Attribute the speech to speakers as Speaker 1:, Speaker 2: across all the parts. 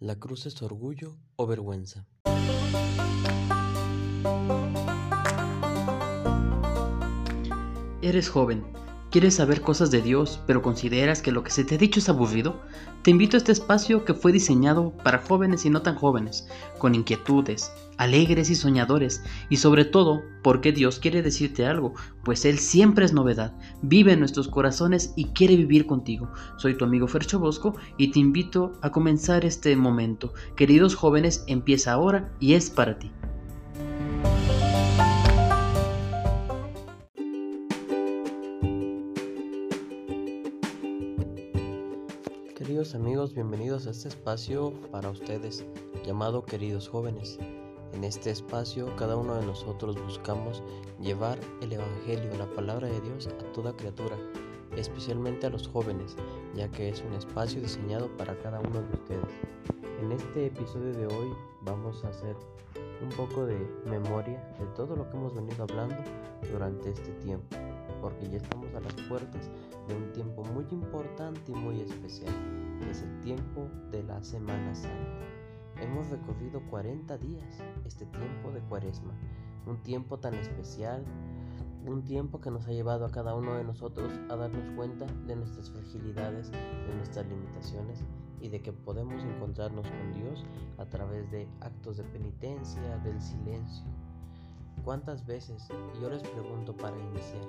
Speaker 1: ¿La cruz es orgullo o vergüenza?
Speaker 2: Eres joven, quieres saber cosas de Dios, pero consideras que lo que se te ha dicho es aburrido. Te invito a este espacio que fue diseñado para jóvenes y no tan jóvenes, con inquietudes, alegres y soñadores, y sobre todo porque Dios quiere decirte algo, pues Él siempre es novedad, vive en nuestros corazones y quiere vivir contigo. Soy tu amigo Fercho Bosco y te invito a comenzar este momento. Queridos jóvenes, empieza ahora y es para ti.
Speaker 1: Queridos amigos, bienvenidos a este espacio para ustedes llamado Queridos Jóvenes. En este espacio cada uno de nosotros buscamos llevar el Evangelio, la palabra de Dios a toda criatura, especialmente a los jóvenes, ya que es un espacio diseñado para cada uno de ustedes. En este episodio de hoy vamos a hacer un poco de memoria de todo lo que hemos venido hablando durante este tiempo, porque ya estamos a las puertas de un tiempo muy importante y muy especial, que es el tiempo de la Semana Santa. Hemos recorrido 40 días este tiempo de cuaresma, un tiempo tan especial, un tiempo que nos ha llevado a cada uno de nosotros a darnos cuenta de nuestras fragilidades, de nuestras limitaciones y de que podemos encontrarnos con Dios a través de actos de penitencia, del silencio. ¿Cuántas veces, yo les pregunto para iniciar,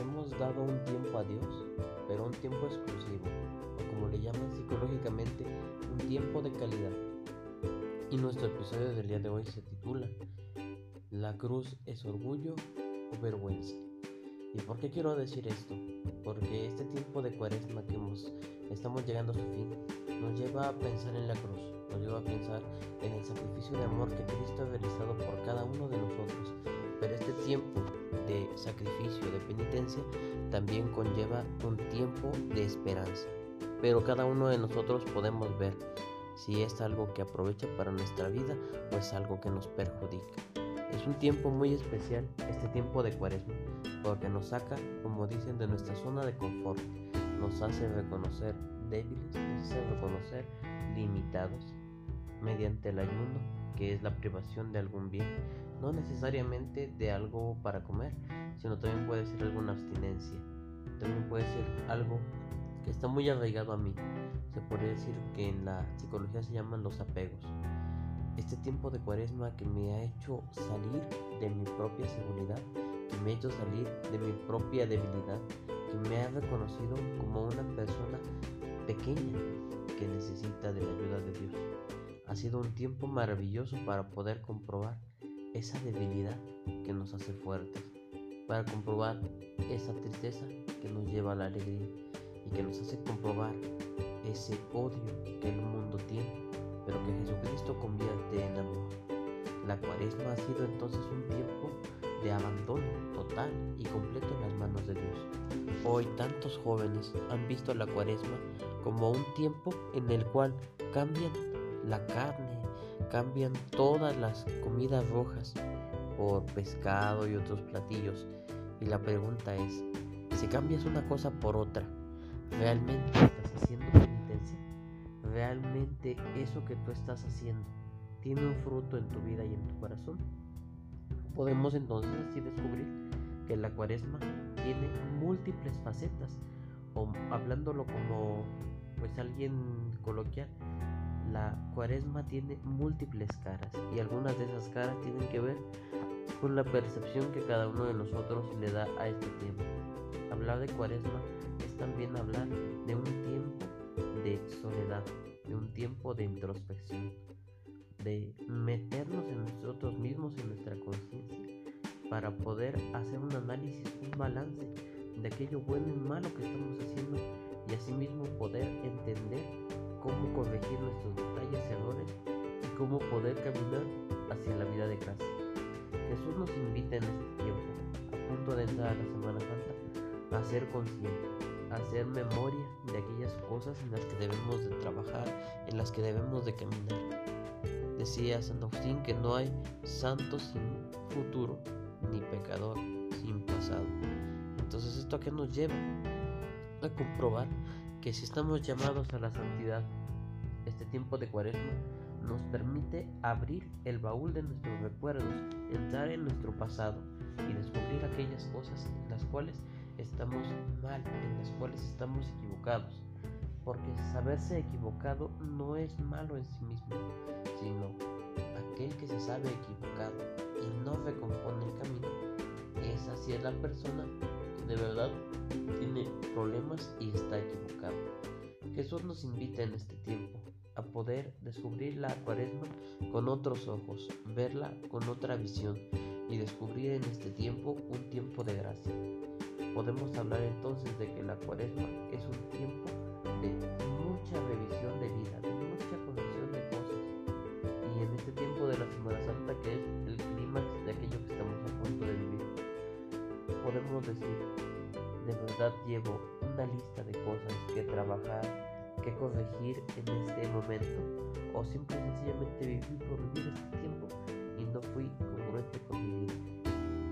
Speaker 1: hemos dado un tiempo a Dios, pero un tiempo exclusivo, o como le llaman psicológicamente, un tiempo de calidad? Y nuestro episodio del día de hoy se titula ¿La cruz es orgullo o vergüenza? ¿Y por qué quiero decir esto? Porque este tiempo de cuaresma que hemos, estamos llegando a su fin nos lleva a pensar en la cruz, nos lleva a pensar en el sacrificio de amor que Cristo ha realizado tiempo de sacrificio, de penitencia, también conlleva un tiempo de esperanza. Pero cada uno de nosotros podemos ver si es algo que aprovecha para nuestra vida o es algo que nos perjudica. Es un tiempo muy especial este tiempo de cuaresma, porque nos saca, como dicen, de nuestra zona de confort, nos hace reconocer débiles, nos hace reconocer limitados mediante el ayuno, que es la privación de algún bien, no necesariamente de algo para comer, sino también puede ser alguna abstinencia, también puede ser algo que está muy arraigado a mí, se podría decir que en la psicología se llaman los apegos. Este tiempo de cuaresma que me ha hecho salir de mi propia seguridad, que me ha hecho salir de mi propia debilidad, que me ha reconocido como una persona pequeña que necesita de la ayuda de Dios. Ha sido un tiempo maravilloso para poder comprobar esa debilidad que nos hace fuertes, para comprobar esa tristeza que nos lleva a la alegría y que nos hace comprobar ese odio que el mundo tiene, pero que Jesucristo convierte en amor. La cuaresma ha sido entonces un tiempo de abandono total y completo en las manos de Dios. Hoy tantos jóvenes han visto la cuaresma como un tiempo en el cual cambian la carne, cambian todas las comidas rojas por pescado y otros platillos. Y la pregunta es, si cambias una cosa por otra, ¿realmente estás haciendo penitencia? ¿Realmente eso que tú estás haciendo tiene un fruto en tu vida y en tu corazón? Podemos entonces así descubrir que la cuaresma tiene múltiples facetas, o hablándolo como pues alguien coloquial, la cuaresma tiene múltiples caras y algunas de esas caras tienen que ver con la percepción que cada uno de nosotros le da a este tiempo. Hablar de cuaresma es también hablar de un tiempo de soledad, de un tiempo de introspección, de meternos en nosotros mismos, en nuestra conciencia, para poder hacer un análisis, un balance de aquello bueno y malo que estamos haciendo y asimismo poder entender cómo corregir nuestros detalles, errores y cómo poder caminar hacia la vida de gracia. Jesús nos invita en este tiempo, a punto de entrar a la Semana Santa, a ser conscientes, a hacer memoria de aquellas cosas en las que debemos de trabajar, en las que debemos de caminar. Decía San Agustín que no hay santo sin futuro, ni pecador sin pasado. Entonces, ¿esto a qué nos lleva? A comprobar que si estamos llamados a la santidad, este tiempo de cuaresma nos permite abrir el baúl de nuestros recuerdos, entrar en nuestro pasado y descubrir aquellas cosas en las cuales estamos mal, en las cuales estamos equivocados. Porque saberse equivocado no es malo en sí mismo, sino aquel que se sabe equivocado y no recompone el camino, esa sí es la persona de verdad tiene problemas y está equivocado. Jesús nos invita en este tiempo a poder descubrir la cuaresma con otros ojos, verla con otra visión y descubrir en este tiempo un tiempo de gracia. Podemos hablar entonces de que la cuaresma es un tiempo de mucha revisión de vida, podemos decir, de verdad llevo una lista de cosas que trabajar, que corregir en este momento o simple y sencillamente vivir por vivir este tiempo y no fui congruente con mi vida.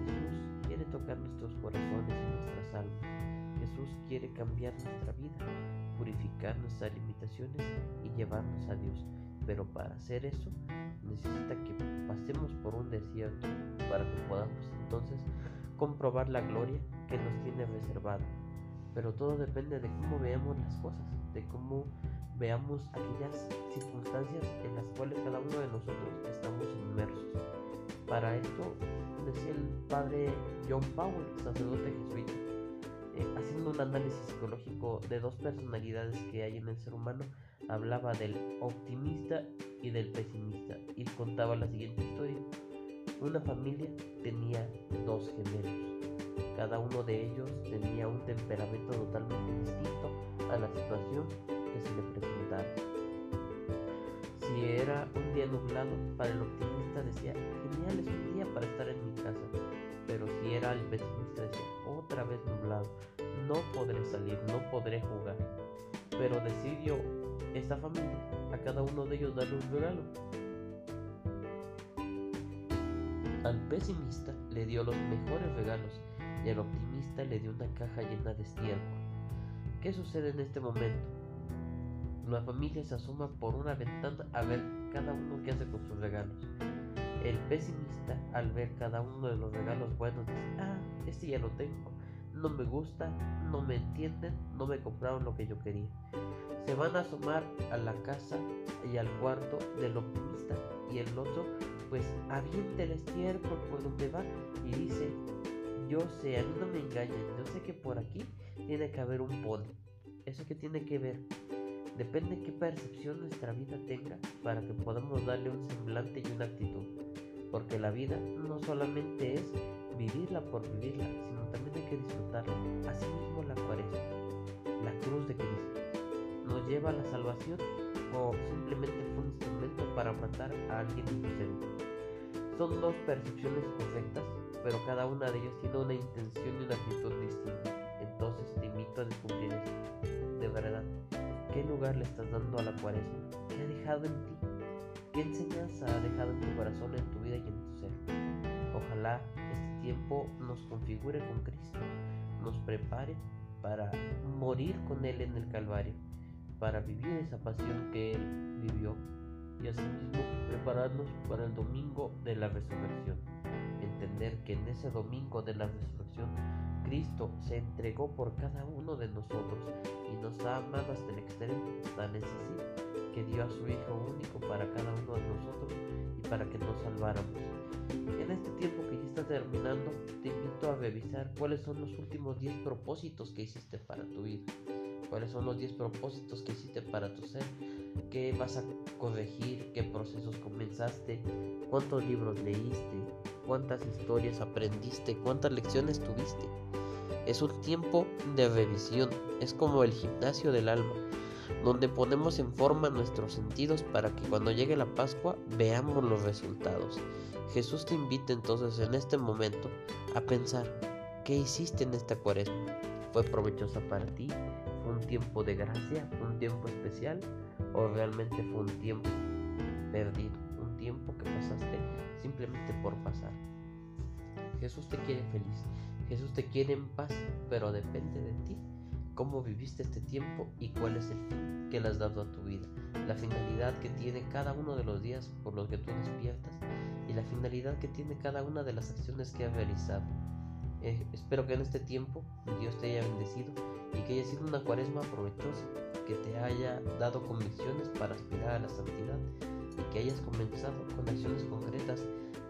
Speaker 1: Jesús quiere tocar nuestros corazones y nuestras almas. Jesús quiere cambiar nuestra vida, purificar nuestras limitaciones y llevarnos a Dios. Pero para hacer eso necesita que pasemos por un desierto para que podamos entonces comprobar la gloria que nos tiene reservada. Pero todo depende de cómo veamos las cosas de cómo veamos aquellas circunstancias en las cuales cada uno de nosotros estamos inmersos. Para esto, decía el padre John Powell, sacerdote jesuita, eh, haciendo un análisis psicológico de dos personalidades que hay en el ser humano, hablaba del optimista y del pesimista y contaba la siguiente historia. Una familia tenía dos gemelos cada uno de ellos tenía un temperamento totalmente distinto a la situación que se le presentara. Si era un día nublado, para el optimista decía, genial es un día para estar en mi casa. Pero si era el pesimista decía, otra vez nublado, no podré salir, no podré jugar. Pero decidió esta familia a cada uno de ellos darle un regalo. Al pesimista le dio los mejores regalos y al optimista le dio una caja llena de estiércol. ¿Qué sucede en este momento? La familia se asoma por una ventana a ver cada uno qué hace con sus regalos. El pesimista, al ver cada uno de los regalos buenos, dice, ah, este ya lo tengo, no me gusta, no me entienden, no me compraron lo que yo quería. Se van a asomar a la casa y al cuarto del optimista y el otro pues avienta el estiércol por donde va y dice, yo sé, a mí no me engañan. Yo sé que por aquí tiene que haber un pony. ¿Eso que tiene que ver? Depende de qué percepción nuestra vida tenga para que podamos darle un semblante y una actitud. Porque la vida no solamente es vivirla por vivirla, sino también hay que disfrutarla. Asimismo la cuaresma, la cruz de Cristo, nos lleva a la salvación o simplemente fue un instrumento para matar a alguien inocente. Son dos percepciones correctas pero cada una de ellas tiene una intención y una actitud distinta. Entonces te invito a descubrir esto. De verdad, ¿qué lugar le estás dando a la cuaresma? ¿Qué ha dejado en ti? ¿Qué enseñanza ha dejado en tu corazón, en tu vida y en tu ser? Ojalá este tiempo nos configure con Cristo, nos prepare para morir con Él en el Calvario, para vivir esa pasión que Él vivió y asimismo prepararnos para el domingo de la resurrección. Entender que en ese domingo de la resurrección Cristo se entregó por cada uno de nosotros y nos ha amado hasta el extremo, tan es así que dio a su Hijo único para cada uno de nosotros y para que nos salváramos. En este tiempo que ya está terminando, te invito a revisar cuáles son los últimos 10 propósitos que hiciste para tu vida, cuáles son los 10 propósitos que hiciste para tu ser, qué vas a corregir, qué procesos comenzaste, cuántos libros leíste, cuántas historias aprendiste, cuántas lecciones tuviste. Es un tiempo de revisión, es como el gimnasio del alma, donde ponemos en forma nuestros sentidos para que cuando llegue la Pascua veamos los resultados. Jesús te invita entonces en este momento a pensar, ¿qué hiciste en esta cuaresma? ¿Fue provechosa para ti? ¿Fue un tiempo de gracia? ¿Un tiempo especial? ¿O realmente fue un tiempo perdido? Un tiempo que pasaste simplemente por pasar. Jesús te quiere feliz, Jesús te quiere en paz, pero depende de ti cómo viviste este tiempo y cuál es el fin que le has dado a tu vida, la finalidad que tiene cada uno de los días por los que tú despiertas y la finalidad que tiene cada una de las acciones que has realizado. Eh, espero que en este tiempo Dios te haya bendecido y que haya sido una cuaresma provechosa, que te haya dado convicciones para aspirar a la santidad y que hayas comenzado con acciones concretas,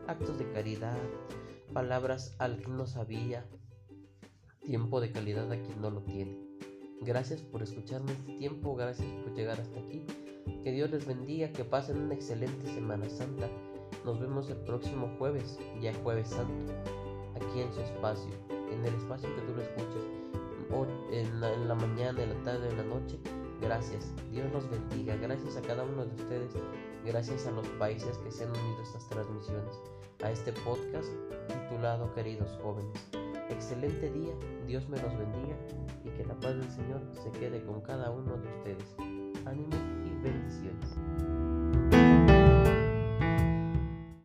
Speaker 1: actos de caridad, palabras al que no sabía, tiempo de calidad a quien no lo tiene. Gracias por escucharme este tiempo, gracias por llegar hasta aquí. Que Dios les bendiga, que pasen una excelente Semana Santa. Nos vemos el próximo jueves, ya jueves santo, aquí en su espacio, en el espacio que tú lo escuches, en la, en la mañana, en la tarde, en la noche. Gracias, Dios los bendiga, gracias a cada uno de ustedes, gracias a los países que se han unido a estas transmisiones, a este podcast titulado Queridos Jóvenes. Excelente día, Dios me los bendiga y que la paz del Señor se quede con cada uno de ustedes. Ánimo y bendiciones.